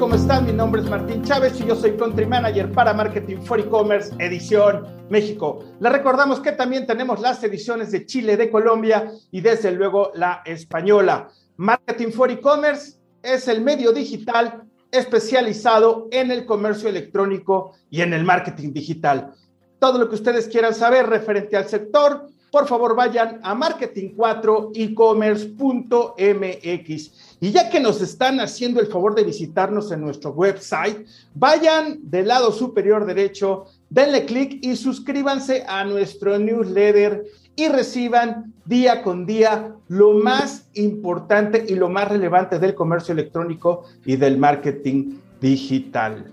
¿Cómo están? Mi nombre es Martín Chávez y yo soy Country Manager para Marketing for E-Commerce Edición México. Les recordamos que también tenemos las ediciones de Chile, de Colombia y desde luego la española. Marketing for E-Commerce es el medio digital especializado en el comercio electrónico y en el marketing digital. Todo lo que ustedes quieran saber referente al sector, por favor vayan a marketing4ecommerce.mx. Y ya que nos están haciendo el favor de visitarnos en nuestro website, vayan del lado superior derecho, denle clic y suscríbanse a nuestro newsletter y reciban día con día lo más importante y lo más relevante del comercio electrónico y del marketing digital.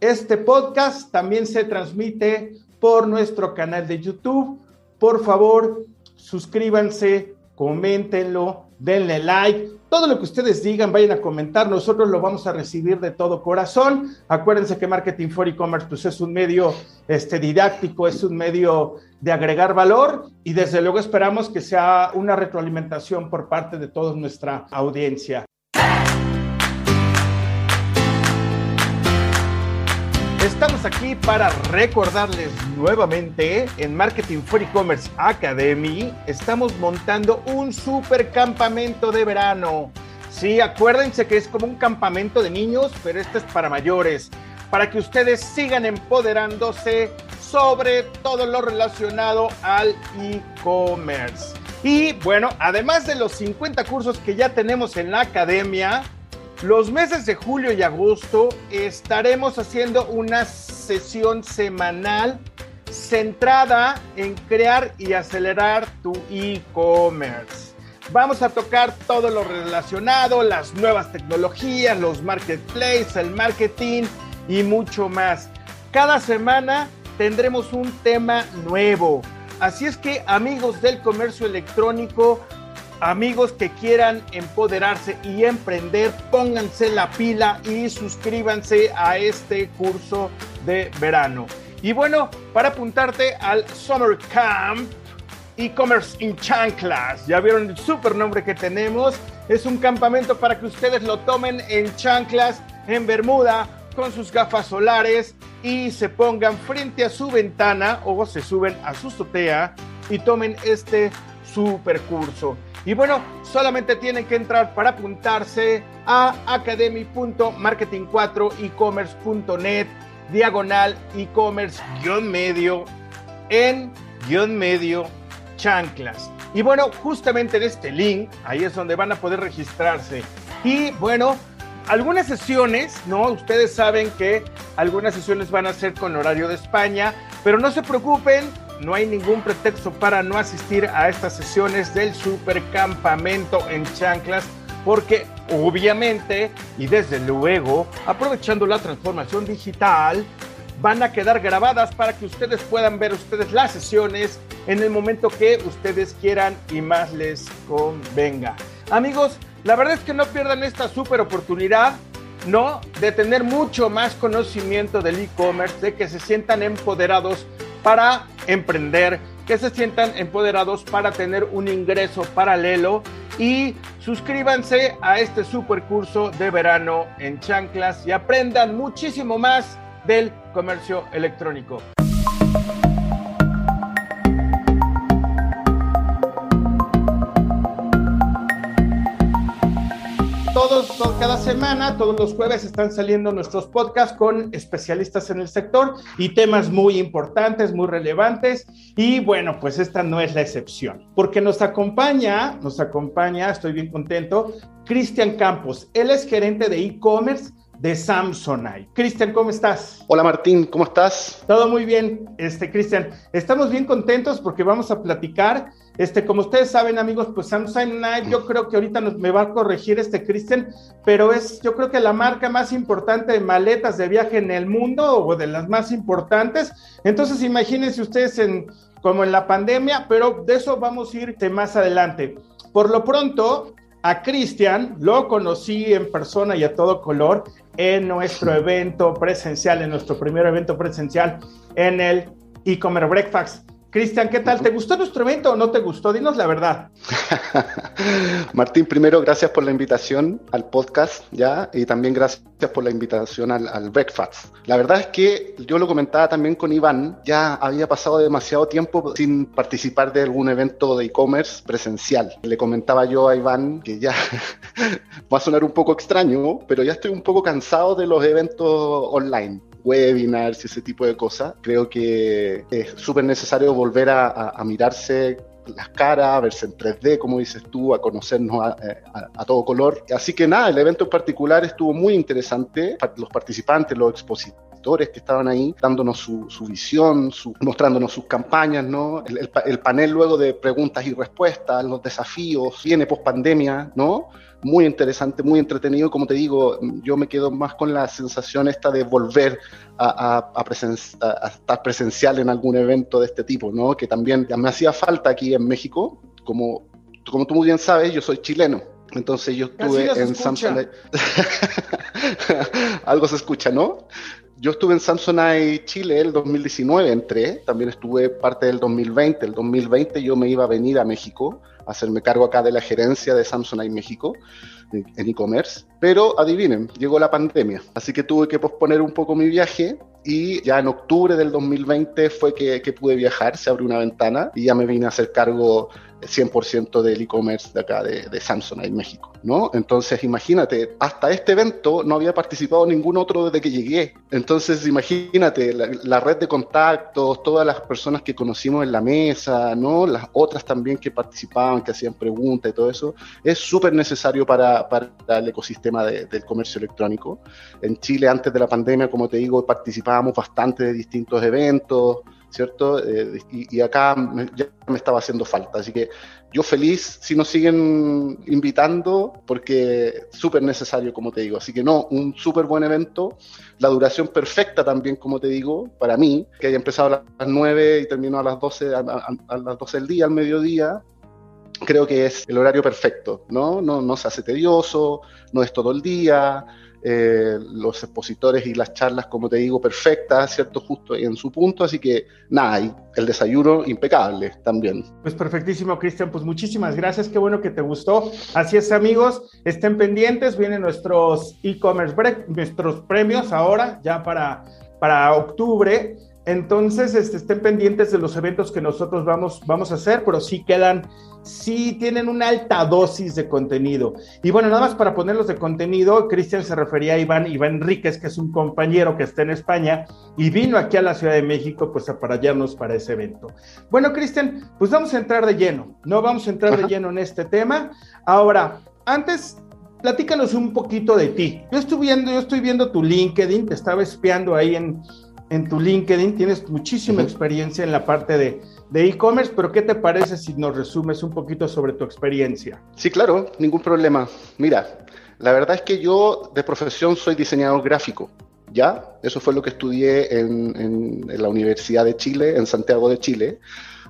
Este podcast también se transmite por nuestro canal de YouTube. Por favor, suscríbanse, coméntenlo, denle like. Todo lo que ustedes digan, vayan a comentar. Nosotros lo vamos a recibir de todo corazón. Acuérdense que Marketing for E-Commerce pues, es un medio este, didáctico, es un medio de agregar valor y desde luego esperamos que sea una retroalimentación por parte de toda nuestra audiencia. Aquí para recordarles nuevamente en Marketing for E-Commerce Academy. Estamos montando un super campamento de verano. Sí, acuérdense que es como un campamento de niños, pero este es para mayores, para que ustedes sigan empoderándose sobre todo lo relacionado al e-commerce. Y bueno, además de los 50 cursos que ya tenemos en la academia, los meses de julio y agosto estaremos haciendo una sesión semanal centrada en crear y acelerar tu e-commerce. Vamos a tocar todo lo relacionado, las nuevas tecnologías, los marketplaces, el marketing y mucho más. Cada semana tendremos un tema nuevo. Así es que amigos del comercio electrónico, Amigos que quieran empoderarse y emprender, pónganse la pila y suscríbanse a este curso de verano. Y bueno, para apuntarte al Summer Camp, e-commerce in chanclas. Ya vieron el super nombre que tenemos. Es un campamento para que ustedes lo tomen en chanclas, en Bermuda, con sus gafas solares y se pongan frente a su ventana o se suben a su azotea y tomen este super curso. Y bueno, solamente tienen que entrar para apuntarse a academy.marketing4ecommerce.net diagonal e-commerce guion medio en guion medio chanclas. Y bueno, justamente en este link, ahí es donde van a poder registrarse. Y bueno, algunas sesiones, ¿no? Ustedes saben que algunas sesiones van a ser con horario de España, pero no se preocupen, no hay ningún pretexto para no asistir a estas sesiones del supercampamento en Chanclas, porque obviamente y desde luego, aprovechando la transformación digital, van a quedar grabadas para que ustedes puedan ver ustedes las sesiones en el momento que ustedes quieran y más les convenga. Amigos, la verdad es que no pierdan esta super oportunidad. ¿no? De tener mucho más conocimiento del e-commerce, de que se sientan empoderados para emprender, que se sientan empoderados para tener un ingreso paralelo y suscríbanse a este super curso de verano en Chanclas y aprendan muchísimo más del comercio electrónico. Todos, cada semana, todos los jueves están saliendo nuestros podcasts con especialistas en el sector y temas muy importantes, muy relevantes. Y bueno, pues esta no es la excepción, porque nos acompaña, nos acompaña, estoy bien contento, Cristian Campos. Él es gerente de e-commerce de Samsonite. Cristian, ¿cómo estás? Hola Martín, ¿cómo estás? Todo muy bien, este Cristian. Estamos bien contentos porque vamos a platicar. Este, como ustedes saben, amigos, pues Samsonite, yo creo que ahorita nos, me va a corregir este Cristian, pero es, yo creo que la marca más importante de maletas de viaje en el mundo o de las más importantes. Entonces, imagínense ustedes en como en la pandemia, pero de eso vamos a ir más adelante. Por lo pronto, a Cristian lo conocí en persona y a todo color en nuestro evento presencial, en nuestro primer evento presencial en el e-commerce breakfast. Cristian, ¿qué tal? ¿Te gustó nuestro evento o no te gustó? Dinos la verdad. Martín, primero, gracias por la invitación al podcast, ¿ya? Y también gracias por la invitación al, al, breakfast. La verdad es que yo lo comentaba también con Iván, ya había pasado demasiado tiempo sin participar de algún evento de e-commerce presencial. Le comentaba yo a Iván que ya va a sonar un poco extraño, pero ya estoy un poco cansado de los eventos online webinars y ese tipo de cosas. Creo que es súper necesario volver a, mirarse las caras, verse en 3D, como dices tú, a conocernos eh, a, todo color. Así que nada, el evento en particular estuvo muy interesante. Los participantes, los expositores que estaban ahí, dándonos su, visión, mostrándonos sus campañas, ¿no? El, el, panel luego de preguntas y respuestas, los desafíos, viene post pandemia, ¿no? Muy interesante, muy entretenido. Como te digo, yo me quedo más con la sensación esta de volver a, estar presencial en algún evento de este tipo, ¿no? Que también me hacía falta aquí en México. Como, como tú muy bien sabes, yo soy chileno. Entonces yo estuve en Samsung. Algo se escucha, ¿no? Yo estuve en Samsonite Chile el 2019, entré, también estuve parte del 2020. El 2020 yo me iba a venir a México hacerme cargo acá de la gerencia de Samsung en México en e-commerce, pero adivinen, llegó la pandemia, así que tuve que posponer un poco mi viaje y ya en octubre del 2020 fue que, que pude viajar, se abrió una ventana y ya me vine a hacer cargo 100% del e-commerce de acá de, de Samsung en México, ¿no? Entonces, imagínate, hasta este evento no había participado ningún otro desde que llegué. Entonces, imagínate, la, red de contactos, todas las personas que conocimos en la mesa, ¿no? Las otras también que participaban, que hacían preguntas y todo eso, es súper necesario para, para, el ecosistema del comercio electrónico. En Chile, antes de la pandemia, como te digo, participábamos bastante de distintos eventos, ¿cierto? Eh, y, acá ya me estaba haciendo falta. Así que yo feliz si nos siguen invitando, porque súper necesario, como te digo. Así que no, un súper buen evento. La duración perfecta también, como te digo, para mí, que haya empezado a las 9 y terminó a las 12, a, las 12 del día, al mediodía, creo que es el horario perfecto, ¿no? No, no se hace tedioso, no es todo el día, eh, los expositores y las charlas, como te digo, perfectas, ¿cierto? Justo en su punto, así que nada, y el desayuno impecable también. Pues perfectísimo, Cristian, pues muchísimas gracias, qué bueno que te gustó. Así es, amigos, estén pendientes, vienen nuestros e-commerce break, nuestros premios ahora, ya para, para octubre. Entonces, este, estén pendientes de los eventos que nosotros vamos, vamos a hacer, pero sí quedan, sí tienen una alta dosis de contenido. Y bueno, nada más para ponerlos de contenido, Cristian se refería a Iván, Iván Enríquez, que es un compañero que está en España y vino aquí a la Ciudad de México, pues a pararnos para ese evento. Bueno, Cristian, pues vamos a entrar de lleno, ¿no? Vamos a entrar de lleno en este tema. Ahora, antes platícanos un poquito de ti. Yo estoy viendo, yo estoy viendo tu LinkedIn, te estaba espiando ahí en, en tu LinkedIn, tienes muchísima experiencia en la parte de e-commerce, pero ¿qué te parece si nos resumes un poquito sobre tu experiencia? Sí, claro, ningún problema. Mira, la verdad es que yo de profesión soy diseñador gráfico, ¿ya? Eso fue lo que estudié en, la Universidad de Chile, en Santiago de Chile.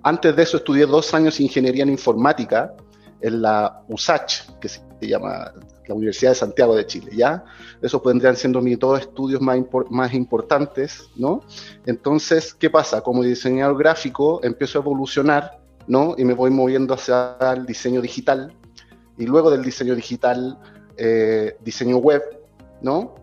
Antes de eso estudié dos años de ingeniería en informática en la USACH, que se llama la Universidad de Santiago de Chile, ¿ya? Esos vendrían siendo mis dos estudios más, más importantes, ¿no? Entonces, ¿qué pasa? Como diseñador gráfico empiezo a evolucionar, ¿no? Y me voy moviendo hacia el diseño digital, y luego del diseño digital, eh, diseño web, ¿no?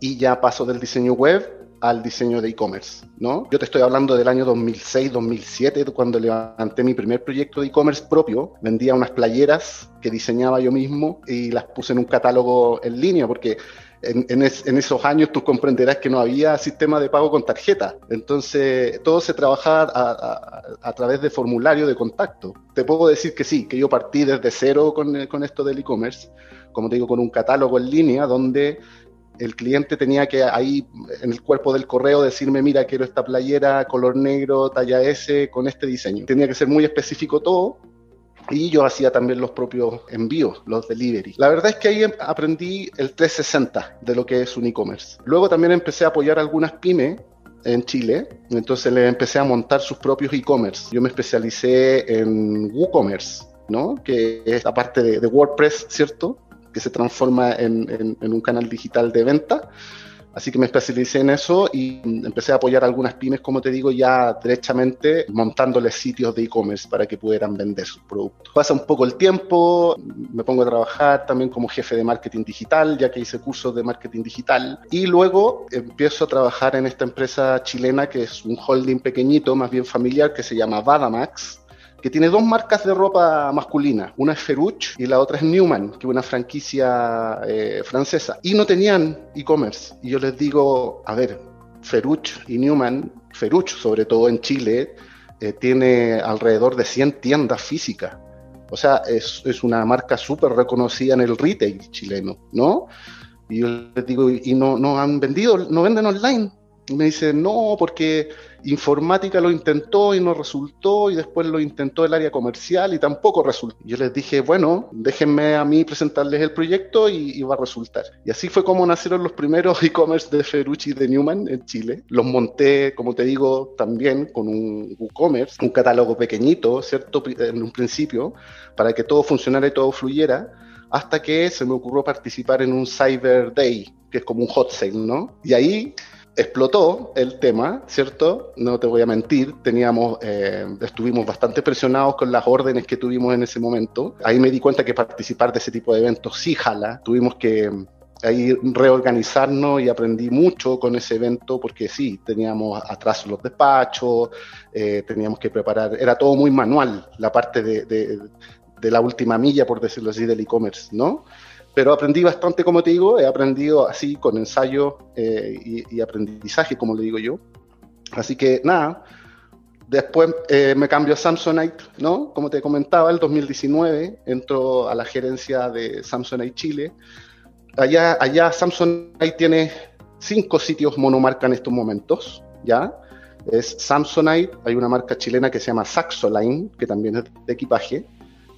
Y ya paso del diseño web al diseño de e-commerce, ¿no? Yo te estoy hablando del año 2006-2007, cuando levanté mi primer proyecto de e-commerce propio. Vendía unas playeras que diseñaba yo mismo y las puse en un catálogo en línea, porque en, esos años tú comprenderás que no había sistema de pago con tarjeta. Entonces, todo se trabajaba a, a, través de formulario de contacto. Te puedo decir que sí, que yo partí desde cero con, con esto del e-commerce, como te digo, con un catálogo en línea donde el cliente tenía que ahí en el cuerpo del correo decirme, mira, quiero esta playera color negro, talla S, con este diseño. Tenía que ser muy específico todo. Y yo hacía también los propios envíos, los delivery. La verdad es que ahí aprendí el 360 de lo que es un e-commerce. Luego también empecé a apoyar algunas pymes en Chile, entonces le empecé a montar sus propios e-commerce. Yo me especialicé en WooCommerce, ¿no? Que es la parte de WordPress, ¿cierto? Que se transforma en, un canal digital de venta. Así que me especialicé en eso y empecé a apoyar a algunas pymes, como te digo, ya derechamente montándoles sitios de e-commerce para que pudieran vender sus productos. Pasa un poco el tiempo, me pongo a trabajar también como jefe de marketing digital, ya que hice cursos de marketing digital, y luego empiezo a trabajar en esta empresa chilena que es un holding pequeñito, más bien familiar, que se llama Vadamax que tiene dos marcas de ropa masculina. Una es Ferruch y la otra es Newman, que es una franquicia eh, francesa. Y no tenían e-commerce. Y yo les digo, a ver, Ferruch y Newman, Ferruch sobre todo en Chile, eh, tiene alrededor de 100 tiendas físicas. O sea, es, una marca súper reconocida en el retail chileno, ¿no? Y yo les digo, ¿y no, no han vendido, no venden online? Y me dice, no, porque informática lo intentó y no resultó, y después lo intentó el área comercial y tampoco resultó. Yo les dije, bueno, déjenme a mí presentarles el proyecto y, va a resultar. Y así fue como nacieron los primeros e-commerce de Ferrucci y de Newman en Chile. Los monté, como te digo, también con un e-commerce, un catálogo pequeñito, ¿cierto? En un principio, para que todo funcionara y todo fluyera, hasta que se me ocurrió participar en un Cyber Day, que es como un hot sale, ¿no? Y ahí explotó el tema, ¿cierto? No te voy a mentir, teníamos, eh, estuvimos bastante presionados con las órdenes que tuvimos en ese momento. Ahí me di cuenta que participar de ese tipo de eventos sí jala. Tuvimos que mm, ahí reorganizarnos y aprendí mucho con ese evento porque sí, teníamos atrás los despachos, eh, teníamos que preparar, era todo muy manual, la parte de, de la última milla, por decirlo así, del e-commerce, ¿no? Pero aprendí bastante, como te digo, he aprendido así con ensayo eh, y, aprendizaje, como le digo yo. Así que nada, después eh, me cambio a Samsonite, ¿no? Como te comentaba, el 2019 entro a la gerencia de Samsonite Chile. Allá, allá Samsonite tiene cinco sitios monomarca en estos momentos, ¿ya? Es Samsonite, hay una marca chilena que se llama Saxoline, que también es de equipaje.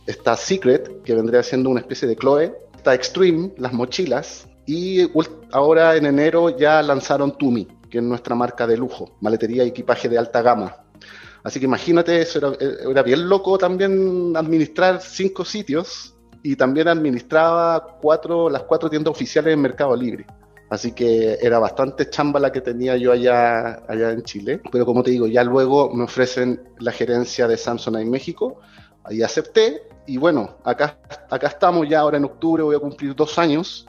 Está Secret, que vendría siendo una especie de Chloe, Extreme, las mochilas, y ahora en enero ya lanzaron Tumi, que es nuestra marca de lujo, maletería y equipaje de alta gama. Así que imagínate, eso era, bien loco también administrar cinco sitios y también administraba cuatro, las cuatro tiendas oficiales en Mercado Libre. Así que era bastante chamba la que tenía yo allá, allá en Chile. Pero como te digo, ya luego me ofrecen la gerencia de Samsung en México. Ahí acepté y bueno, acá, acá estamos ya ahora en octubre, voy a cumplir dos años,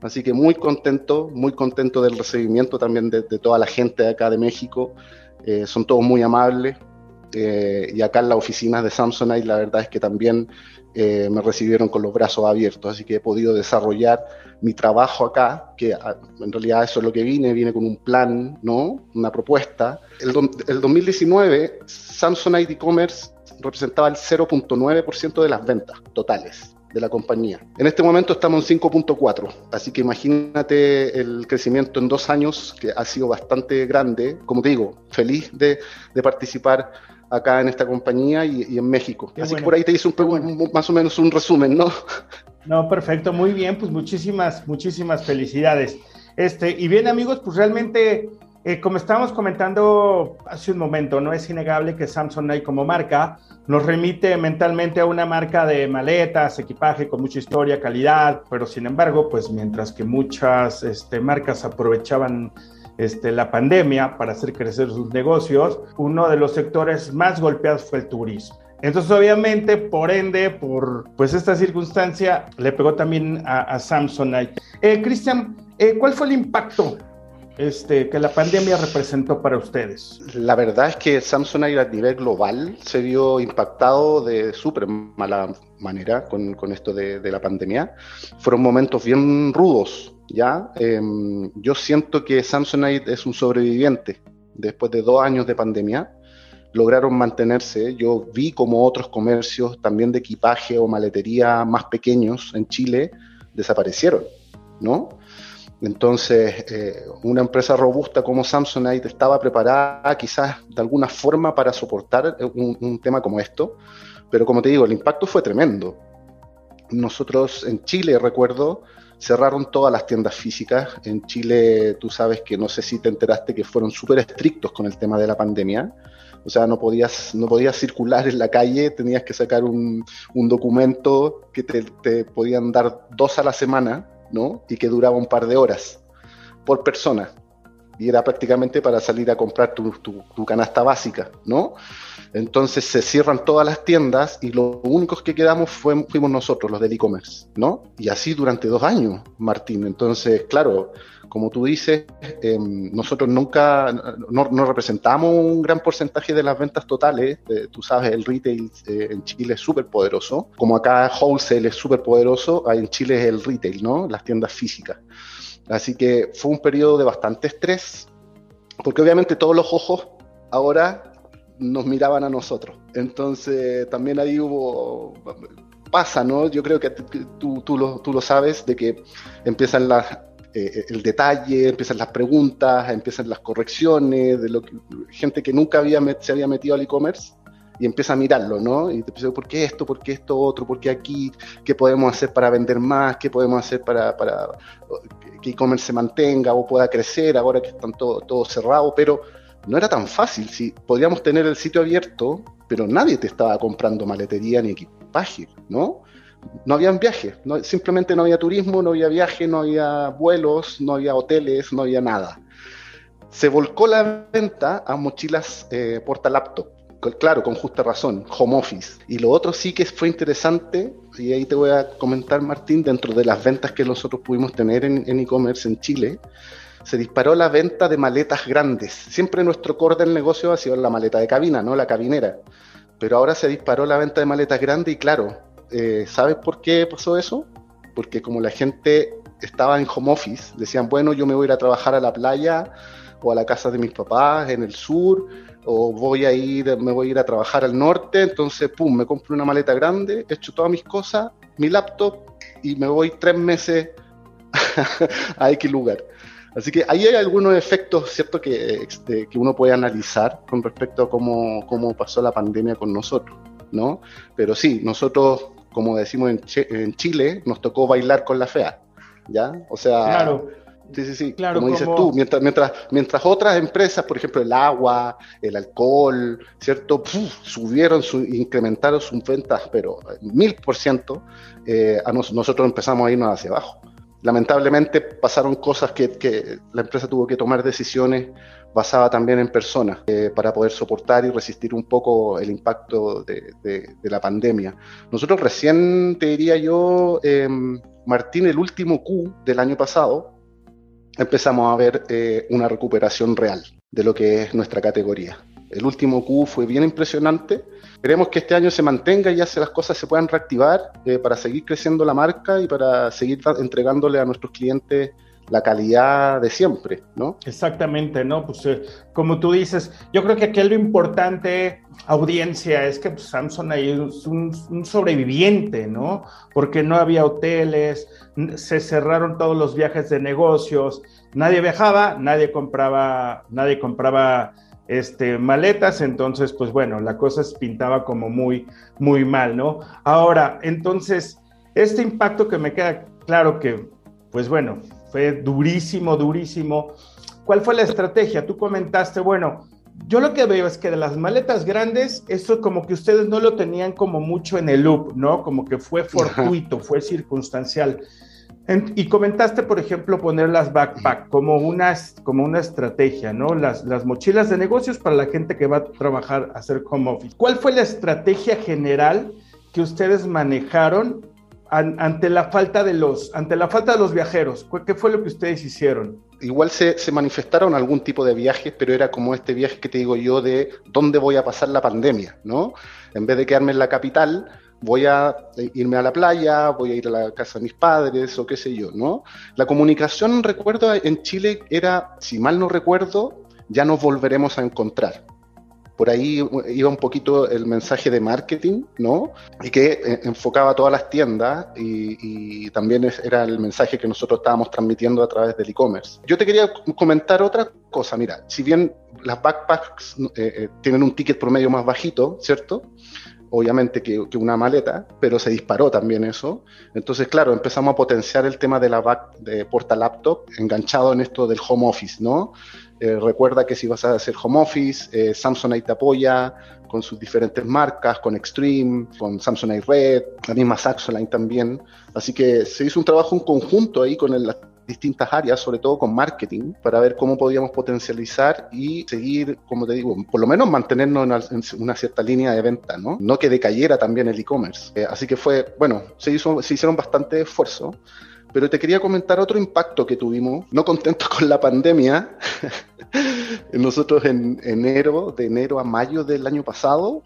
así que muy contento, muy contento del recibimiento también de, toda la gente de acá de México, eh, son todos muy amables, eh, y acá en la oficina de Samsonite la verdad es que también eh, me recibieron con los brazos abiertos, así que he podido desarrollar mi trabajo acá, que ah, en realidad eso es lo que vine, vine con un plan, ¿no? Una propuesta. El, el 2019, Samsonite e-commerce representaba el 0.9% de las ventas totales de la compañía. En este momento estamos en 5.4, así que imagínate el crecimiento en dos años, que ha sido bastante grande. Como te digo, feliz de, participar acá en esta compañía y, en México. así que por ahí te hice un, más o menos un resumen, ¿no? No, perfecto, muy bien, pues muchísimas, muchísimas felicidades. Este, y bien amigos, pues realmente eh, como estábamos comentando hace un momento, no es innegable que Samsonite como marca nos remite mentalmente a una marca de maletas, equipaje con mucha historia, calidad, pero sin embargo, pues mientras que muchas este, marcas aprovechaban este, la pandemia para hacer crecer sus negocios, uno de los sectores más golpeados fue el turismo. Entonces, obviamente, por ende, por pues esta circunstancia, le pegó también a, Samsonite. Eh, Cristian, eh, ¿cuál fue el impacto este, que la pandemia representó para ustedes? La verdad es que Samsung a nivel global se vio impactado de súper mala manera con, con esto de, de, la pandemia. Fueron momentos bien rudos, ¿ya? Em, yo siento que Samsonite es un sobreviviente después de dos años de pandemia. Lograron mantenerse. Yo vi como otros comercios, también de equipaje o maletería más pequeños en Chile, desaparecieron, ¿no? Entonces, eh, una empresa robusta como Samsonite estaba preparada quizás de alguna forma para soportar un, tema como esto, pero como te digo, el impacto fue tremendo. Nosotros en Chile, recuerdo, cerraron todas las tiendas físicas. En Chile, tú sabes que no sé si te enteraste que fueron súper estrictos con el tema de la pandemia. O sea, no podías, no podías circular en la calle, tenías que sacar un, documento que te, te podían dar dos a la semana ¿no? Y que duraba un par de horas. por persona. Y era prácticamente para salir a comprar tu, tu canasta básica, ¿no? Entonces se cierran todas las tiendas y los únicos que quedamos fuimos nosotros, los del e-commerce, ¿no? Y así durante dos años, Martín. Entonces, claro, como tú dices, em, nosotros nunca, no, representamos un gran porcentaje de las ventas totales. tú sabes, el retail eh, en Chile es súper poderoso. Como acá wholesale es súper poderoso, en Chile es el retail, ¿no? Las tiendas físicas. Así que fue un periodo de bastante estrés, porque obviamente todos los ojos ahora nos miraban a nosotros. Entonces también ahí hubo, pasa, ¿no? Yo creo que tú, tú, lo, tú lo sabes, de que empiezan las, eh, el detalle, empiezan las preguntas, empiezan las correcciones, de lo que, gente que nunca había se había metido al e-commerce y empieza a mirarlo, ¿no? Y te empieza, ¿por qué esto? ¿Por qué esto otro? ¿Por qué aquí? ¿Qué podemos hacer para vender más? ¿Qué podemos hacer para, para que e-commerce se mantenga o pueda crecer ahora que están todos todo cerrados? Pero no era tan fácil. Si podíamos tener el sitio abierto, pero nadie te estaba comprando maletería ni equipaje, ¿no? No habían viajes, simplemente no había turismo, no había viaje, no había vuelos, no había hoteles, no había nada. Se volcó la venta a mochilas eh, porta laptop, claro, con justa razón, home office. Y lo otro sí que fue interesante, y ahí te voy a comentar, Martín, dentro de las ventas que nosotros pudimos tener en e-commerce en Chile, se disparó la venta de maletas grandes. Siempre nuestro core del negocio ha sido la maleta de cabina, no la cabinera. Pero ahora se disparó la venta de maletas grandes y claro, eh, ¿sabes por qué pasó eso? Porque como la gente estaba en home office, decían, bueno, yo me voy a ir a trabajar a la playa o a la casa de mis papás en el sur, o voy a ir, me voy a ir a trabajar al norte, entonces, pum, me compro una maleta grande, echo todas mis cosas, mi laptop y me voy tres meses a X lugar. Así que ahí hay algunos efectos, ¿cierto?, que, que uno puede analizar con respecto a cómo, cómo, pasó la pandemia con nosotros, ¿no? Pero sí, nosotros, como decimos en, en Chile, nos tocó bailar con la fea, ¿ya? O sea... Claro. Sí, sí, sí. Claro, como, dices tú, mientras, mientras, mientras otras empresas, por ejemplo, el agua, el alcohol, ¿cierto? subieron, su, incrementaron sus ventas, pero mil por ciento, eh, a nosotros empezamos a irnos hacia abajo lamentablemente pasaron cosas que, la empresa tuvo que tomar decisiones basadas también en personas eh, para poder soportar y resistir un poco el impacto de, la pandemia. Nosotros recién, te diría yo, em, Martín, el último Q del año pasado, empezamos a ver eh, una recuperación real de lo que es nuestra categoría. El último Q fue bien impresionante Queremos que este año se mantenga y ya se las cosas se puedan reactivar eh, para seguir creciendo la marca y para seguir entregándole a nuestros clientes la calidad de siempre, ¿no? Exactamente, ¿no? Pues eh, como tú dices, yo creo que aquí lo importante, audiencia, es que pues, Samsung ahí es un, un, sobreviviente, ¿no? Porque no había hoteles, se cerraron todos los viajes de negocios, nadie viajaba, nadie compraba, nadie compraba este, maletas, entonces, pues bueno, la cosa se pintaba como muy, muy mal, ¿no? Ahora, entonces, este impacto que me queda claro que, pues bueno, fue durísimo, durísimo. ¿Cuál fue la estrategia? Tú comentaste, bueno, yo lo que veo es que de las maletas grandes, eso como que ustedes no lo tenían como mucho en el loop, ¿no? Como que fue fortuito, fue circunstancial y comentaste, por ejemplo, poner las backpack como una, como una estrategia, ¿no? Las, las mochilas de negocios para la gente que va a trabajar, a hacer home office. ¿Cuál fue la estrategia general que ustedes manejaron ante la falta de los, ante la falta de los viajeros? ¿Qué fue lo que ustedes hicieron? Igual se, se manifestaron algún tipo de viajes, pero era como este viaje que te digo yo de dónde voy a pasar la pandemia, ¿no? En vez de quedarme en la capital, voy a irme a la playa, voy a ir a la casa de mis padres o qué sé yo, ¿no? La comunicación, recuerdo, en Chile era, si mal no recuerdo, ya nos volveremos a encontrar. Por ahí iba un poquito el mensaje de marketing, ¿no? Y que eh, enfocaba todas las tiendas y, también era el mensaje que nosotros estábamos transmitiendo a través del e-commerce. Yo te quería comentar otra cosa, mira, si bien las backpacks eh, eh, tienen un ticket promedio más bajito, ¿cierto? obviamente, que, una maleta, pero se disparó también eso. Entonces, claro, empezamos a potenciar el tema de la back de porta laptop enganchado en esto del home office, ¿no? Eh, recuerda que si vas a hacer home office, eh, Samsonite te apoya con sus diferentes marcas, con Extreme, con Samsonite Red, la misma Saxoline también. Así que se hizo un trabajo en conjunto ahí con el, distintas áreas, sobre todo con marketing, para ver cómo podíamos potencializar y seguir, como te digo, por lo menos mantenernos en una, cierta línea de venta, ¿no? No que decayera también el e-commerce. Eh, así que fue, bueno, se, hizo, se hicieron bastante esfuerzo. Pero te quería comentar otro impacto que tuvimos, no contentos con la pandemia. Nosotros en enero, de enero a mayo del año pasado,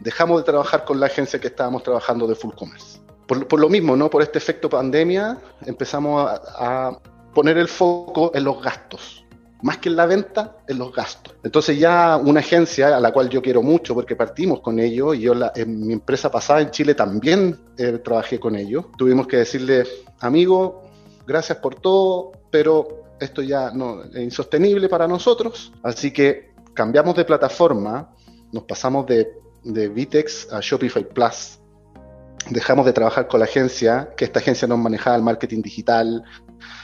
dejamos de trabajar con la agencia que estábamos trabajando de Full Commerce. Por, lo mismo, ¿no? Por este efecto pandemia, empezamos a, poner el foco en los gastos más que en la venta, en los gastos. Entonces ya una agencia a la cual yo quiero mucho porque partimos con ellos y yo en mi empresa pasada en Chile también eh, trabajé con ellos, tuvimos que decirle, amigo, gracias por todo, pero esto ya no, es insostenible para nosotros, así que cambiamos de plataforma, nos pasamos de, de Vitex a Shopify Plus dejamos de trabajar con la agencia, que esta agencia nos manejaba el marketing digital,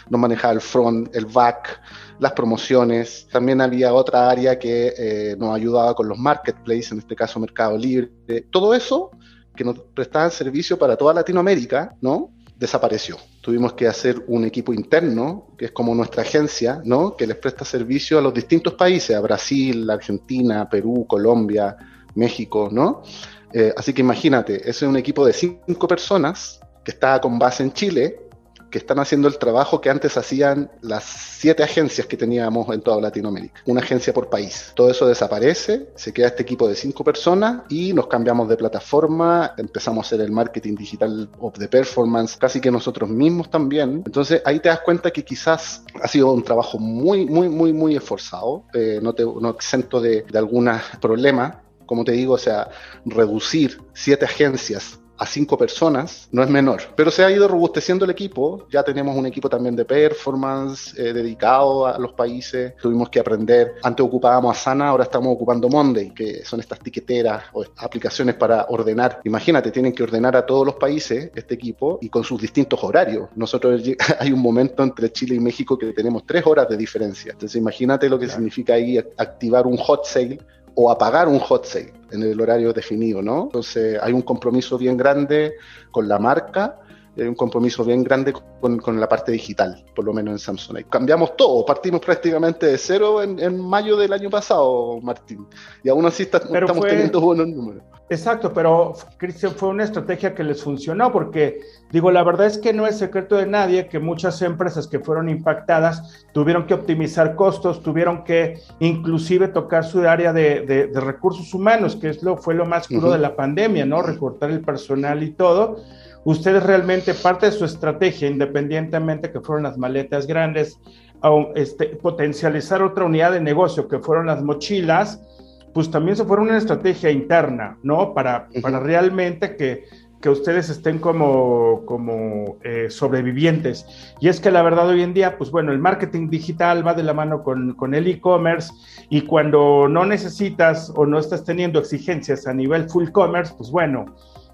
nos manejaba el front, el back, las promociones. También había otra área que eh, nos ayudaba con los marketplaces, en este caso Mercado Libre. Todo eso que nos prestaba servicio para toda Latinoamérica, ¿no? Desapareció. Tuvimos que hacer un equipo interno, que es como nuestra agencia, ¿no? Que les presta servicio a los distintos países, a Brasil, Argentina, Perú, Colombia, México, ¿no? Eh, así que imagínate, ese es un equipo de cinco personas que está con base en Chile, que están haciendo el trabajo que antes hacían las siete agencias que teníamos en toda Latinoamérica, una agencia por país. Todo eso desaparece, se queda este equipo de cinco personas y nos cambiamos de plataforma, empezamos a hacer el marketing digital of the performance, casi que nosotros mismos también. Entonces ahí te das cuenta que quizás ha sido un trabajo muy, muy, muy, muy esforzado, eh, no, te, exento de, de algunos problemas, como te digo, o sea, reducir siete agencias a cinco personas no es menor, pero se ha ido robusteciendo el equipo, ya tenemos un equipo también de performance eh, dedicado a los países, tuvimos que aprender, antes ocupábamos Asana, ahora estamos ocupando Monday, que son estas tiqueteras o aplicaciones para ordenar, imagínate, tienen que ordenar a todos los países este equipo y con sus distintos horarios, nosotros hay un momento entre Chile y México que tenemos tres horas de diferencia, entonces imagínate lo que significa ahí activar un hot sale o apagar un hot sale en el horario definido, ¿no? Entonces hay un compromiso bien grande con la marca, hay un compromiso bien grande con, la parte digital, por lo menos en Samsung. Cambiamos todo, partimos prácticamente de cero en, mayo del año pasado, Martín, y aún así estamos teniendo buenos números. Exacto, pero Cristian, fue una estrategia que les funcionó porque, digo, la verdad es que no es secreto de nadie que muchas empresas que fueron impactadas tuvieron que optimizar costos, tuvieron que inclusive tocar su área de, recursos humanos, que es lo, fue lo más crudo de la pandemia, ¿no? Recortar el personal y todo. Ustedes realmente, parte de su estrategia, independientemente que fueron las maletas grandes, este, potencializar otra unidad de negocio que fueron las mochilas, pues también se fueron una estrategia interna, ¿no? Para, para realmente que, que ustedes estén como, como eh, sobrevivientes. Y es que la verdad hoy en día, pues bueno, el marketing digital va de la mano con, con el e-commerce y cuando no necesitas o no estás teniendo exigencias a nivel full commerce, pues bueno,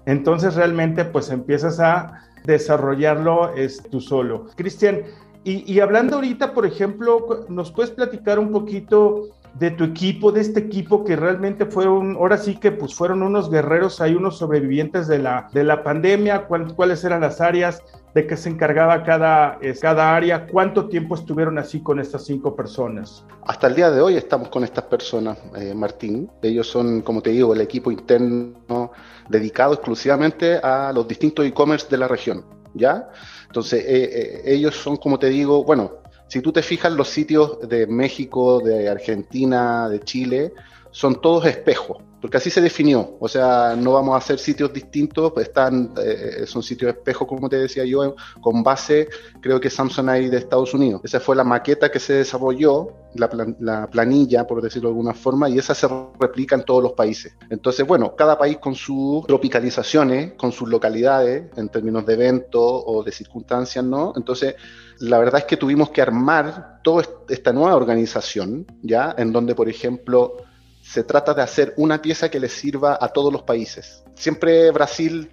entonces realmente pues empiezas a desarrollarlo es, tú solo. Cristian, y, y hablando ahorita, por ejemplo, ¿nos puedes platicar un poquito de tu equipo, de este equipo que realmente fueron, ahora sí que pues fueron unos guerreros, hay unos sobrevivientes de la, de la pandemia, cuáles eran las áreas, de qué se encargaba cada, cada área, cuánto tiempo estuvieron así con estas cinco personas. Hasta el día de hoy estamos con estas personas, eh, Martín. Ellos son, como te digo, el equipo interno dedicado exclusivamente a los distintos e-commerce de la región, ¿ya? Entonces, eh, eh, ellos son, como te digo, bueno, si tú te fijas, los sitios de México, de Argentina, de Chile, son todos espejos, porque así se definió. O sea, no vamos a hacer sitios distintos, pues están, eh, son sitios espejos, como te decía yo, con base, creo que Samsonite de Estados Unidos. Esa fue la maqueta que se desarrolló, la, planilla, por decirlo de alguna forma, y esa se replica en todos los países. Entonces, bueno, cada país con sus tropicalizaciones, con sus localidades, en términos de eventos o de circunstancias, ¿no? Entonces, la verdad es que tuvimos que armar toda esta nueva organización, ¿ya? En donde, por ejemplo, se trata de hacer una pieza que le sirva a todos los países. Siempre Brasil,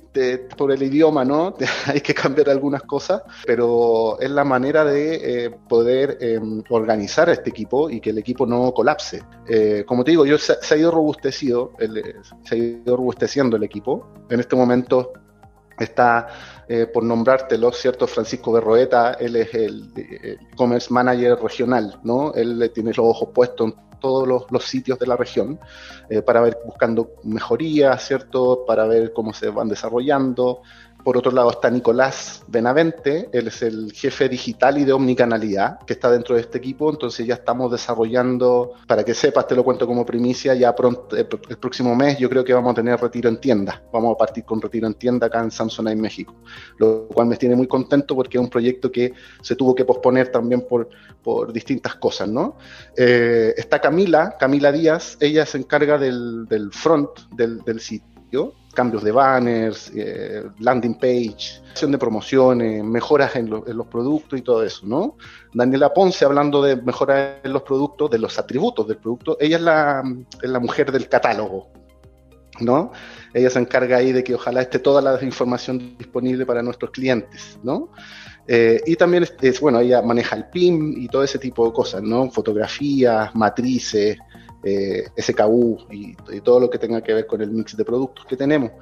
por el idioma, ¿no? Hay que cambiar algunas cosas, pero es la manera de eh, poder em, organizar este equipo y que el equipo no colapse. Eh, como te digo, yo se, ha ido robustecido, se ha ido robusteciendo el equipo. En este momento está eh, por nombrártelo, ¿cierto? Francisco Berroeta, él es el, e-commerce manager regional, ¿no? Él tiene los ojos puestos en todos los, sitios de la región eh, para ver, buscando mejorías, ¿cierto? Para ver cómo se van desarrollando, por otro lado está Nicolás Benavente, él es el jefe digital y de omnicanalidad que está dentro de este equipo, entonces ya estamos desarrollando, para que sepas, te lo cuento como primicia, ya pronto, el, próximo mes yo creo que vamos a tener retiro en tienda, vamos a partir con retiro en tienda acá en Samsung en México, lo cual me tiene muy contento porque es un proyecto que se tuvo que posponer también por, por distintas cosas, ¿no? Eh, está Camila, Camila Díaz, ella se encarga del, del front del, del sitio, cambios de banners, eh, landing page, acción de promociones, mejoras en, los productos y todo eso, ¿no? Daniela Ponce, hablando de mejoras en los productos, de los atributos del producto, ella es la, la mujer del catálogo, ¿no? Ella se encarga ahí de que ojalá esté toda la información disponible para nuestros clientes, ¿no? Eh, y también, es, bueno, ella maneja el PIM y todo ese tipo de cosas, ¿no? Fotografías, matrices, eh, SKU y, todo lo que tenga que ver con el mix de productos que tenemos.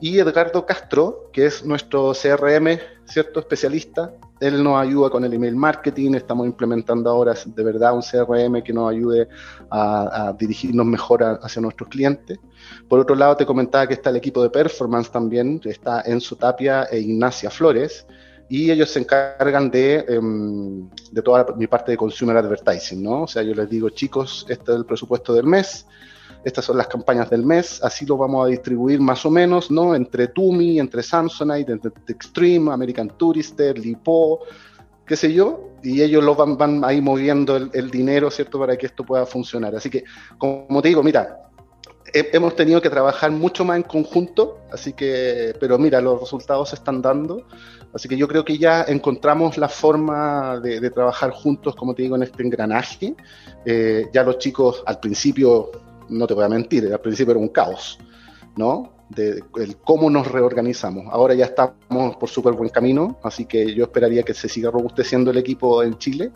Y Edgardo Castro, que es nuestro CRM, ¿cierto? Especialista, él nos ayuda con el email marketing, estamos implementando ahora de verdad un CRM que nos ayude a, dirigirnos mejor hacia nuestros clientes. Por otro lado, te comentaba que está el equipo de performance también, está Enzo Tapia e Ignacia Flores, y ellos se encargan de, em, de toda mi parte de consumer advertising, ¿no? O sea, yo les digo, chicos, este es el presupuesto del mes, estas son las campañas del mes, así lo vamos a distribuir más o menos, ¿no? Entre Tumi, entre Samsonite, entre Extreme, American Tourister, Lipo, qué sé yo, y ellos lo van, van ahí moviendo el, el, dinero, ¿cierto?, para que esto pueda funcionar. Así que, como te digo, mira, hemos tenido que trabajar mucho más en conjunto, así que, pero mira, los resultados se están dando, así que yo creo que ya encontramos la forma de, trabajar juntos, como te digo, en este engranaje. Eh, ya los chicos al principio, no te voy a mentir, al principio era un caos, ¿no? De, el cómo nos reorganizamos. Ahora ya estamos por súper buen camino, así que yo esperaría que se siga robusteciendo el equipo en Chile.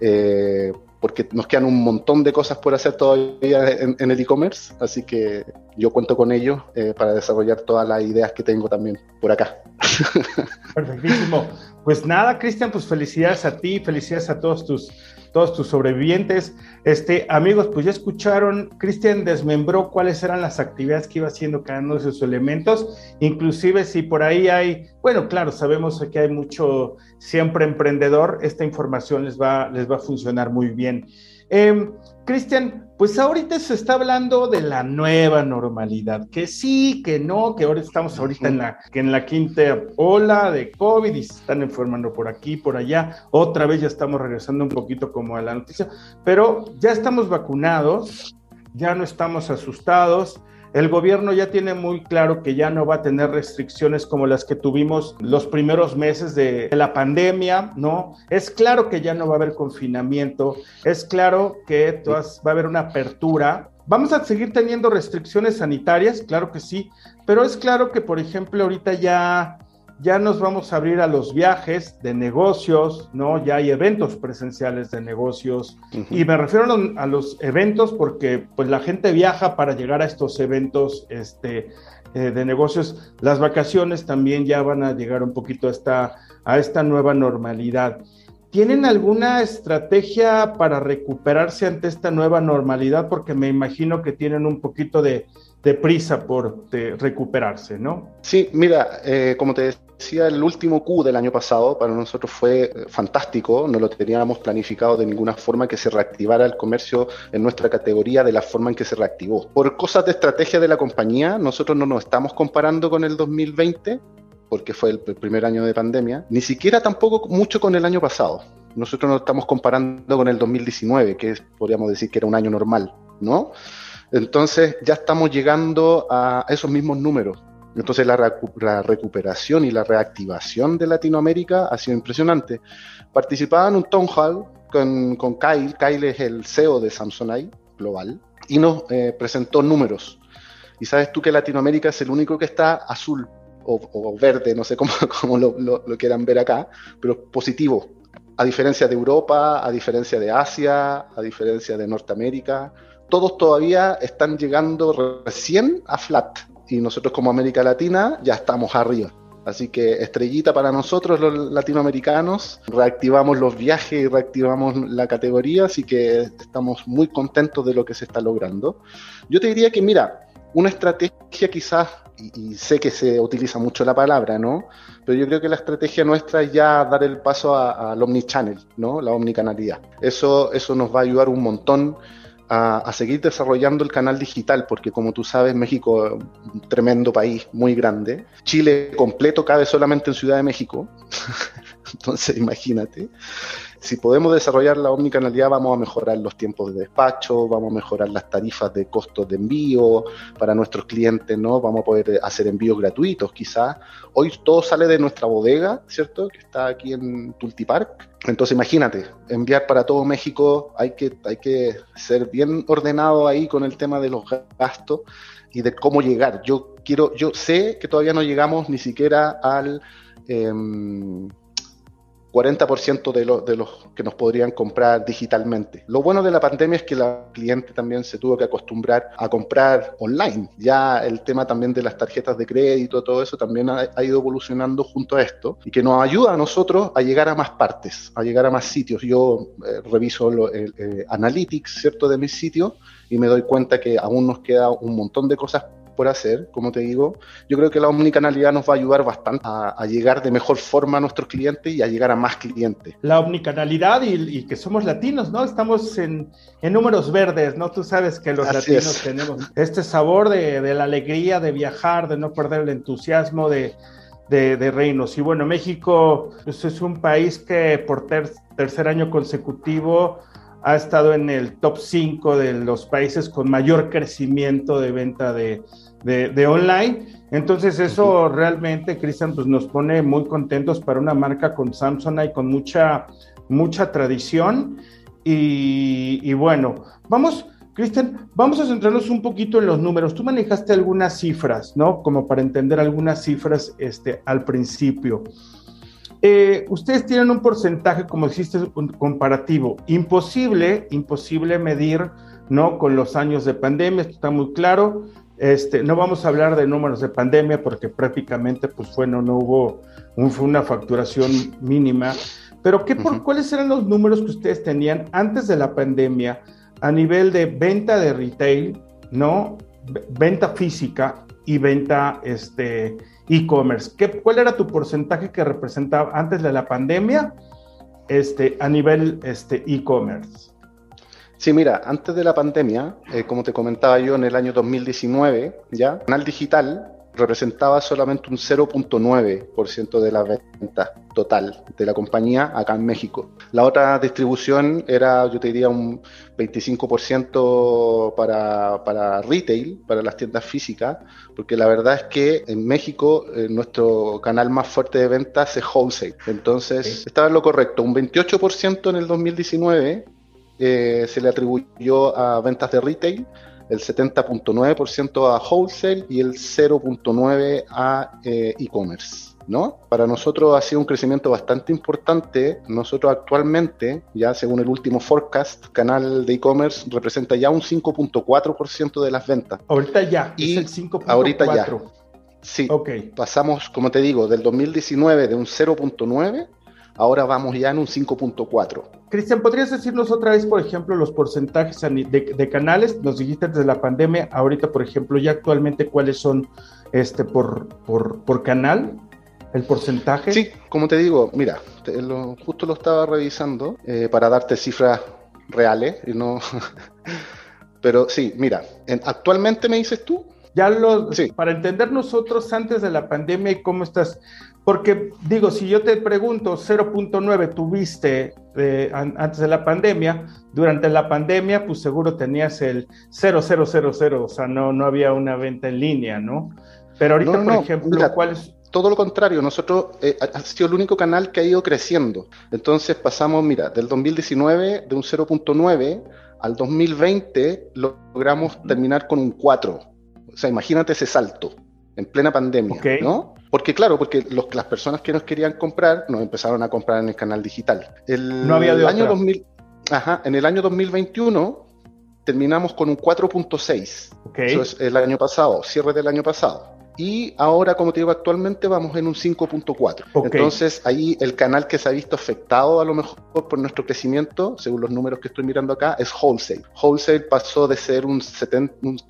Eh, porque nos quedan un montón de cosas por hacer todavía en, el e-commerce, así que yo cuento con ellos eh, para desarrollar todas las ideas que tengo también por acá. Perfectísimo. Pues nada, Cristian, pues felicidades a ti, felicidades a todos tus todos tus sobrevivientes. Este, amigos, pues ya escucharon, Cristian desmembró cuáles eran las actividades que iba haciendo cada uno de sus elementos, inclusive si por ahí hay, bueno, claro, sabemos que hay mucho siempre emprendedor, esta información les va, les va a funcionar muy bien. Eh, Cristian, pues ahorita se está hablando de la nueva normalidad, que sí, que no, que ahora estamos ahorita en la, que en la quinta ola de COVID y se están enfermando por aquí, por allá. Otra vez ya estamos regresando un poquito como a la noticia, pero ya estamos vacunados, ya no estamos asustados. El gobierno ya tiene muy claro que ya no va a tener restricciones como las que tuvimos los primeros meses de la pandemia, ¿no? Es claro que ya no va a haber confinamiento, es claro que va a haber una apertura. Vamos a seguir teniendo restricciones sanitarias, claro que sí, pero es claro que, por ejemplo, ahorita ya ya nos vamos a abrir a los viajes de negocios, ¿no? Ya hay eventos presenciales de negocios. Y me refiero a los eventos porque pues la gente viaja para llegar a estos eventos este, eh, de negocios. Las vacaciones también ya van a llegar un poquito a esta, a esta nueva normalidad. ¿Tienen alguna estrategia para recuperarse ante esta nueva normalidad? Porque me imagino que tienen un poquito de, prisa por recuperarse, ¿no? Sí, mira, eh, como te decía, el último Q del año pasado para nosotros fue eh, fantástico, no lo teníamos planificado de ninguna forma que se reactivara el comercio en nuestra categoría de la forma en que se reactivó. Por cosas de estrategia de la compañía, nosotros no nos estamos comparando con el 2020, porque fue el primer año de pandemia, ni siquiera tampoco mucho con el año pasado. Nosotros nos estamos comparando con el 2019, que podríamos decir que era un año normal, ¿no? Entonces ya estamos llegando a esos mismos números. Entonces la, recuperación y la reactivación de Latinoamérica ha sido impresionante. Participaba en un town hall con, con Kyle, Kyle es el CEO de Samsonite global, y nos eh, presentó números. Y sabes tú que Latinoamérica es el único que está azul o, verde, no sé cómo, cómo lo, lo, quieran ver acá, pero positivo. A diferencia de Europa, a diferencia de Asia, a diferencia de Norteamérica, todos todavía están llegando recién a flat y nosotros como América Latina ya estamos arriba. Así que estrellita para nosotros los latinoamericanos, reactivamos los viajes y reactivamos la categoría, así que estamos muy contentos de lo que se está logrando. Yo te diría que, mira, una estrategia quizás, y, sé que se utiliza mucho la palabra, ¿no? Pero yo creo que la estrategia nuestra es ya dar el paso al omnichannel, ¿no? La omnicanalidad. Eso, eso nos va a ayudar un montón a, seguir desarrollando el canal digital, porque como tú sabes, México es un tremendo país, muy grande. Chile completo cabe solamente en Ciudad de México. Entonces, imagínate. Si podemos desarrollar la omnicanalidad, vamos a mejorar los tiempos de despacho, vamos a mejorar las tarifas de costos de envío para nuestros clientes, ¿no? Vamos a poder hacer envíos gratuitos, quizás. Hoy todo sale de nuestra bodega, ¿cierto? Que está aquí en Tultipark. Entonces, imagínate, enviar para todo México, hay que, hay que ser bien ordenado ahí con el tema de los gastos y de cómo llegar. Yo quiero, yo sé que todavía no llegamos ni siquiera al em, 40% de, los que nos podrían comprar digitalmente. Lo bueno de la pandemia es que la cliente también se tuvo que acostumbrar a comprar online. Ya el tema también de las tarjetas de crédito, todo eso también ha, ido evolucionando junto a esto y que nos ayuda a nosotros a llegar a más partes, a llegar a más sitios. Yo eh, reviso el eh, analytics, ¿cierto?, de mis sitios y me doy cuenta que aún nos queda un montón de cosas por hacer, como te digo, yo creo que la omnicanalidad nos va a ayudar bastante a, llegar de mejor forma a nuestros clientes y a llegar a más clientes. La omnicanalidad y, que somos latinos, ¿no? Estamos en, números verdes, ¿no? Tú sabes que los latinos tenemos este sabor de, la alegría de viajar, de no perder el entusiasmo de, reinos. Y bueno, México pues, es un país que por tercer año consecutivo ha estado en el top 5 de los países con mayor crecimiento de venta de, de, online. Entonces eso realmente, Cristian, pues nos pone muy contentos para una marca con Samsung y con mucha, mucha tradición. Y, bueno, vamos, Cristian, vamos a centrarnos un poquito en los números. Tú manejaste algunas cifras, ¿no? Como para entender algunas cifras este, al principio. Eh, ustedes tienen un porcentaje, como dijiste, comparativo. Imposible, imposible medir, ¿no? Con los años de pandemia, esto está muy claro. Este, no vamos a hablar de números de pandemia porque prácticamente, pues bueno, no hubo fue una facturación mínima. Pero ¿qué, por, ¿cuáles eran los números que ustedes tenían antes de la pandemia a nivel de venta de retail, ¿no? Venta física y venta este, e-commerce. ¿Cuál era tu porcentaje que representaba antes de la pandemia este, a nivel este, e-commerce? Sí, mira, antes de la pandemia, eh, como te comentaba yo, en el año 2019, ya, Canal Digital representaba solamente un 0.9% de la venta total de la compañía acá en México. La otra distribución era, yo te diría, un 25% para, para retail, para las tiendas físicas, porque la verdad es que en México eh, nuestro canal más fuerte de ventas es wholesale. Entonces, estaba en lo correcto, un 28% en el 2019 eh, se le atribuyó a ventas de retail, el 70.9% a wholesale y el 0.9% a eh, e-commerce. ¿No? Para nosotros ha sido un crecimiento bastante importante. Nosotros actualmente, ya según el último forecast, canal de e-commerce representa ya un 5.4% de las ventas. Ahorita ya, y es el 5.4%. Ahorita ya. Sí, okay. pasamos, como te digo, del 2019 de un 0.9 ahora vamos ya en un 5.4. Cristian, ¿podrías decirnos otra vez, por ejemplo, los porcentajes de, canales? Nos dijiste desde la pandemia, ahorita, por ejemplo, ya actualmente, ¿cuáles son este por, por, canal? ¿El porcentaje? Sí, como te digo, mira, justo lo estaba revisando eh, para darte cifras reales y no... Pero sí, mira, actualmente me dices tú, ya lo, sí. para entender nosotros antes de la pandemia y cómo estás, porque digo, si yo te pregunto 0.9 tuviste eh, antes de la pandemia, durante la pandemia pues seguro tenías el 0000, o sea, no, no había una venta en línea, ¿no? Pero ahorita, por ejemplo, ¿cuál es? Todo lo contrario, nosotros eh, ha sido el único canal que ha ido creciendo. Entonces pasamos, mira, del 2019 de un 0.9 al 2020 logramos terminar con un 4. O sea, imagínate ese salto en plena pandemia, ¿no? Porque claro, porque los, las personas que nos querían comprar nos empezaron a comprar en el canal digital. El, no había de año 2000, ajá, en el año 2021 terminamos con un 4.6. Eso es el año pasado, cierre del año pasado. y ahora, como te digo, actualmente vamos en un 5.4. Entonces, ahí el canal que se ha visto afectado a lo mejor por nuestro crecimiento, según los números que estoy mirando acá, es wholesale. Wholesale pasó de ser un,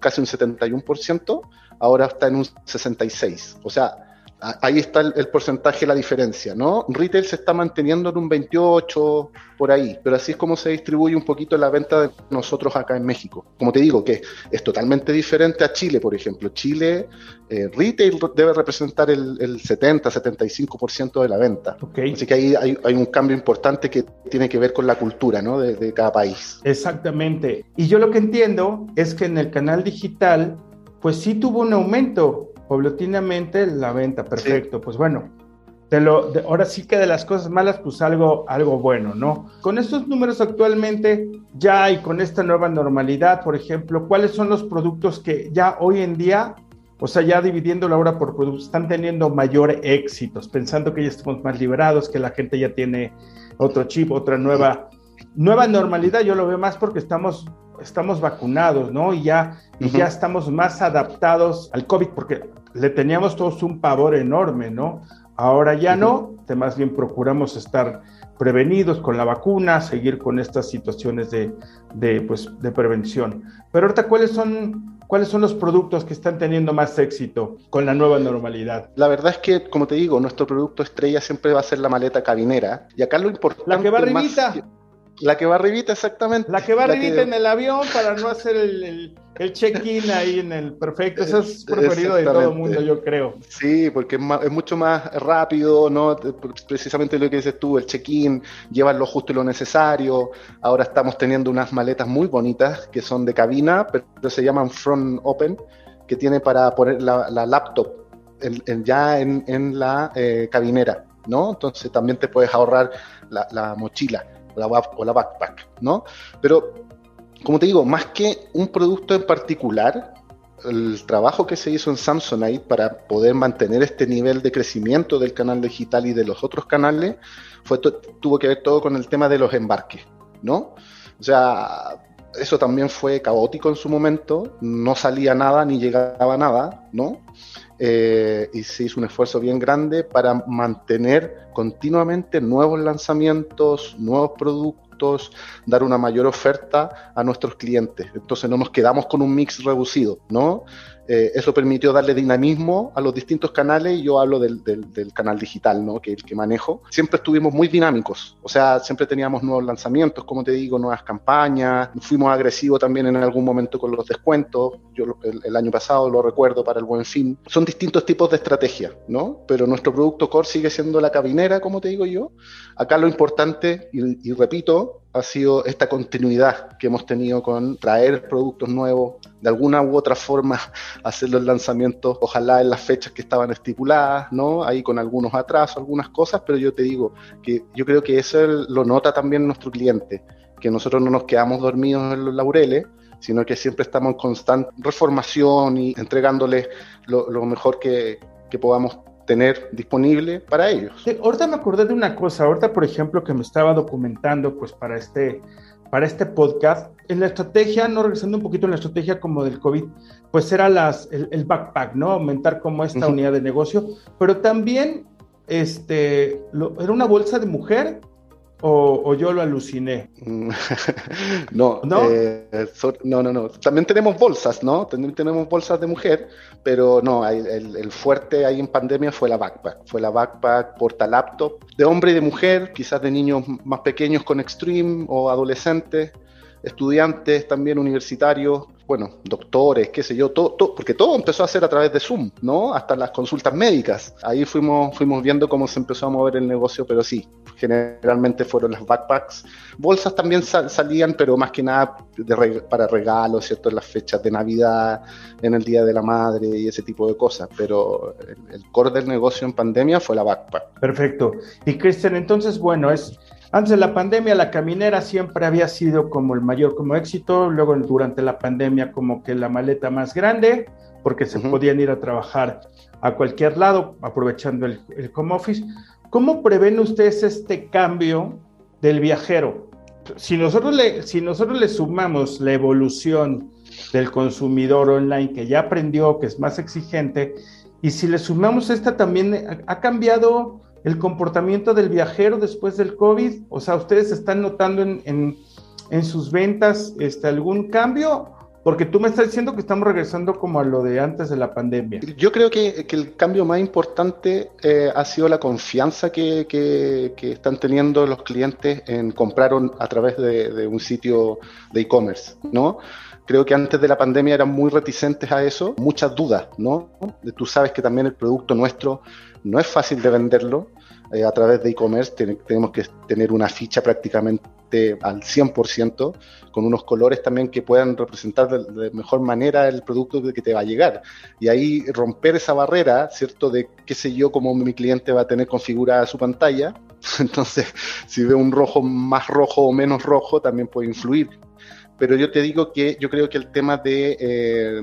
casi un 71%, ahora está en un 66%. O sea, ahí está el, porcentaje, la diferencia, ¿no? Retail se está manteniendo en un 28 por ahí, pero así es como se distribuye un poquito la venta de nosotros acá en México. Como te digo, que es totalmente diferente a Chile, por ejemplo. Chile, eh, retail debe representar el, 70-75% de la venta. Así que ahí hay, un cambio importante que tiene que ver con la cultura, ¿no? De, de cada país. Exactamente. Y yo lo que entiendo es que en el canal digital, pues sí tuvo un aumento paulatinamente la venta, perfecto. Pues bueno, de lo, ahora sí que de las cosas malas, pues algo, algo bueno, ¿no? Con estos números actualmente, ya y con esta nueva normalidad, por ejemplo, ¿cuáles son los productos que ya hoy en día, o sea, ya dividiendo la hora por productos, están teniendo mayor éxitos, pensando que ya estamos más liberados, que la gente ya tiene otro chip, otra nueva, nueva normalidad, yo lo veo más porque estamos estamos vacunados, ¿no? Y ya, y ya estamos más adaptados al COVID, porque le teníamos todos un pavor enorme, ¿no? Ahora ya no, más bien procuramos estar prevenidos con la vacuna, seguir con estas situaciones de, de, pues, de prevención. Pero ahorita, ¿cuáles son, ¿cuáles son los productos que están teniendo más éxito con la nueva normalidad? La verdad es que, como te digo, nuestro producto estrella siempre va a ser la maleta cabinera. Y acá lo importante... La que va arribita. La que va arribita, exactamente. La que va arribita en el avión para no hacer el, check-in ahí en el perfecto. Eso es preferido de todo el mundo, yo creo. Sí, porque es, mucho más rápido, ¿no? Precisamente lo que dices tú, el check-in, llevan lo justo y lo necesario. Ahora estamos teniendo unas maletas muy bonitas que son de cabina, pero se llaman front open, que tiene para poner la, laptop ya en, la eh, cabinera, ¿no? Entonces también te puedes ahorrar la mochila o la, backpack, ¿no? Pero, como te digo, más que un producto en particular, el trabajo que se hizo en Samsonite para poder mantener este nivel de crecimiento del canal digital y de los otros canales fue tuvo que ver todo con el tema de los embarques, ¿no? O sea, eso también fue caótico en su momento, no salía nada ni llegaba nada, ¿no? Eh, y se hizo un esfuerzo bien grande para mantener continuamente nuevos lanzamientos, nuevos productos, dar una mayor oferta a nuestros clientes. Entonces no nos quedamos con un mix reducido, ¿no? Eh, eso permitió darle dinamismo a los distintos canales y yo hablo del, canal digital, ¿no? que que manejo. Siempre estuvimos muy dinámicos, o sea, siempre teníamos nuevos lanzamientos, como te digo, nuevas campañas, fuimos agresivos también en algún momento con los descuentos, yo el, año pasado lo recuerdo para el buen fin. Son distintos tipos de estrategias, ¿no? pero nuestro producto core sigue siendo la cabinera, como te digo yo. Acá lo importante, y repito, ha sido esta continuidad que hemos tenido con traer productos nuevos, de alguna u otra forma hacer los lanzamientos, ojalá en las fechas que estaban estipuladas, ¿no? Ahí con algunos atrasos, algunas cosas, pero yo te digo que yo creo que eso lo nota también nuestro cliente, que nosotros no nos quedamos dormidos en los laureles, sino que siempre estamos en constante reformación y entregándoles lo, mejor que, que podamos tener disponible para ellos. ahorita me acordé de una cosa, ahorita por ejemplo que me estaba documentando pues para este, para este podcast, en la estrategia, no regresando un poquito en la estrategia como del COVID, pues era las, el, backpack, ¿no? Aumentar como esta unidad de negocio, pero también este, era una bolsa de mujer o, yo lo aluciné? no, ¿No? Eh, no, no, no. También tenemos bolsas, ¿no? También tenemos bolsas de mujer, pero no, el, fuerte ahí en pandemia fue la backpack. Fue la backpack porta laptop de hombre y de mujer, quizás de niños más pequeños con Extreme o adolescentes, estudiantes también universitarios, bueno, doctores, qué sé yo, todo, porque todo empezó a hacer a través de Zoom, ¿no? Hasta las consultas médicas. Ahí fuimos, fuimos viendo cómo se empezó a mover el negocio, pero sí, generalmente fueron las backpacks. Bolsas también salían, pero más que nada para regalos, ¿cierto? En las fechas de Navidad, en el Día de la Madre y ese tipo de cosas. Pero el, el core del negocio en pandemia fue la backpack. Perfecto. Y Cristian, entonces, bueno, es antes de la pandemia, la caminera siempre había sido como el mayor como éxito, luego durante la pandemia como que la maleta más grande, porque se podían ir a trabajar a cualquier lado, aprovechando el, el home office. ¿Cómo prevén ustedes este cambio del viajero? Si nosotros, le, si nosotros le sumamos la evolución del consumidor online que ya aprendió, que es más exigente, Y si le sumamos esta también, ¿ha cambiado el comportamiento del viajero después del COVID? O sea, ¿ustedes están notando en, en, sus ventas este, algún cambio? Porque tú me estás diciendo que estamos regresando como a lo de antes de la pandemia. Yo creo que, que el cambio más importante eh, ha sido la confianza que, que, están teniendo los clientes en comprar a través de, de un sitio de e-commerce, ¿no? Creo que antes de la pandemia eran muy reticentes a eso, muchas dudas, ¿no? Tú sabes que también el producto nuestro no es fácil de venderlo eh, a través de e-commerce, tenemos que tener una ficha prácticamente al 100%, con unos colores también que puedan representar de, mejor manera el producto que te va a llegar. Y ahí romper esa barrera, ¿cierto? De qué sé yo, cómo mi cliente va a tener configurada su pantalla. Entonces, si ve un rojo más rojo o menos rojo, también puede influir pero yo te digo que yo creo que el tema de, eh,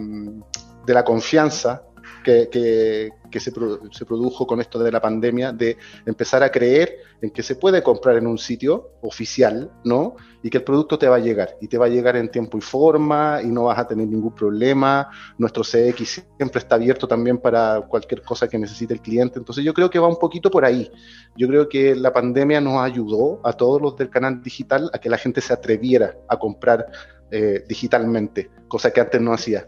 de la confianza que, que, se, se, produjo con esto de la pandemia, de empezar a creer en que se puede comprar en un sitio oficial, ¿no? Y que el producto te va a llegar, y te va a llegar en tiempo y forma, y no vas a tener ningún problema. Nuestro CX siempre está abierto también para cualquier cosa que necesite el cliente. Entonces yo creo que va un poquito por ahí. Yo creo que la pandemia nos ayudó a todos los del canal digital a que la gente se atreviera a comprar eh, digitalmente, cosa que antes no hacía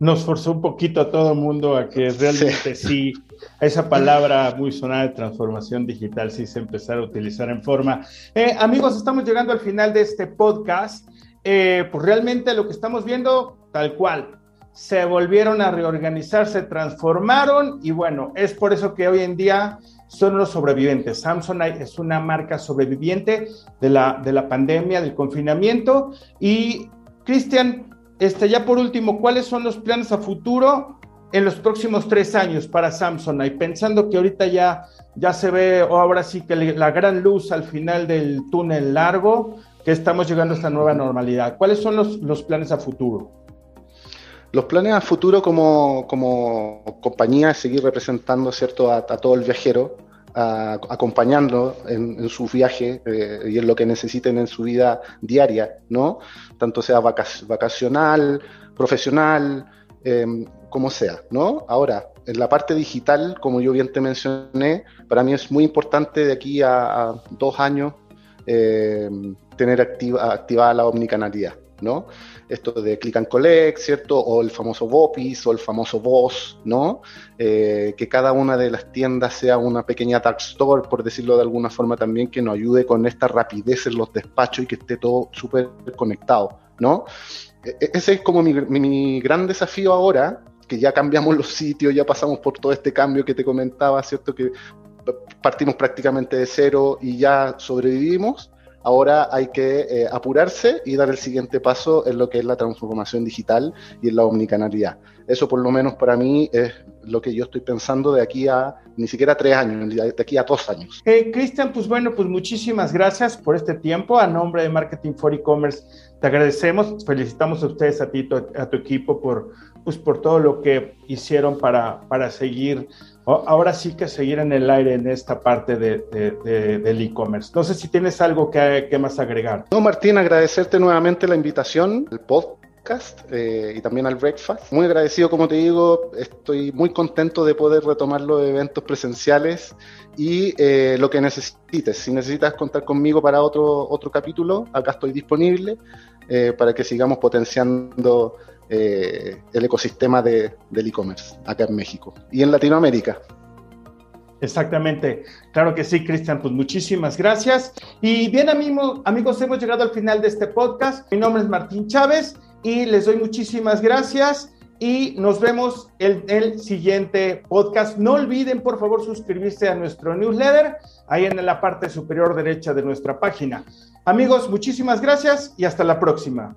nos forzó un poquito a todo el mundo a que realmente sí. esa palabra muy sonada de transformación digital sí se empezara a utilizar en forma. Eh, amigos, estamos llegando al final de este podcast. Eh, pues realmente lo que estamos viendo, tal cual, se volvieron a reorganizar, se transformaron y bueno, es por eso que hoy en día son los sobrevivientes. Samsonite es una marca sobreviviente de la, de la pandemia, del confinamiento y Cristian, este, ya por último, ¿cuáles son los planes a futuro en los próximos tres años para Samsung? Y pensando que ahorita ya, ya se ve, o ahora sí que la gran luz al final del túnel largo, que estamos llegando a esta nueva normalidad. ¿Cuáles son los, los planes a futuro? Los planes a futuro como, como compañía es seguir representando ¿cierto? A, todo el viajero, acompañando en, su viaje eh, y en lo que necesiten en su vida diaria, ¿no? Tanto sea vacacional, profesional, em, como sea, ¿no? Ahora, en la parte digital, como yo bien te mencioné, para mí es muy importante de aquí a, dos años em, tener activa, activada la omnicanalidad, ¿no? Esto de click and collect, ¿cierto? O el famoso Bopis o el famoso Boss, ¿no? Eh, que cada una de las tiendas sea una pequeña dark store, por decirlo de alguna forma también, que nos ayude con esta rapidez en los despachos y que esté todo súper conectado, ¿no? E-, e-, ese es como mi, mi gran desafío ahora, que ya cambiamos los sitios, ya pasamos por todo este cambio que te comentaba, ¿cierto? Que partimos prácticamente de cero y ya sobrevivimos Ahora hay que eh, apurarse y dar el siguiente paso en lo que es la transformación digital y en la omnicanalidad. Eso por lo menos para mí es lo que yo estoy pensando de aquí a ni siquiera tres años, de aquí a dos años. Eh, Cristian, pues bueno, pues muchísimas gracias por este tiempo. A nombre de Marketing for E-Commerce, te agradecemos, felicitamos a ustedes, a ti, a tu equipo por, pues, por todo lo que hicieron para, para seguir ahora sí que seguir en el aire en esta parte de, del e-commerce. No sé si tienes algo que, que, más agregar. No, Martín, agradecerte nuevamente la invitación, el podcast eh, y también al breakfast. Muy agradecido, como te digo, estoy muy contento de poder retomar los eventos presenciales y eh, lo que necesites. Si necesitas contar conmigo para otro, otro capítulo, acá estoy disponible eh, para que sigamos potenciando eh, el ecosistema de, del e-commerce acá en México y en Latinoamérica. Exactamente, claro que sí, Cristian, pues muchísimas gracias. Y bien, amigos, amigos, hemos llegado al final de este podcast. Mi nombre es Martín Chávez y les doy muchísimas gracias y nos vemos en el siguiente podcast. No olviden, por favor, suscribirse a nuestro newsletter ahí en la parte superior derecha de nuestra página. Amigos, muchísimas gracias y hasta la próxima.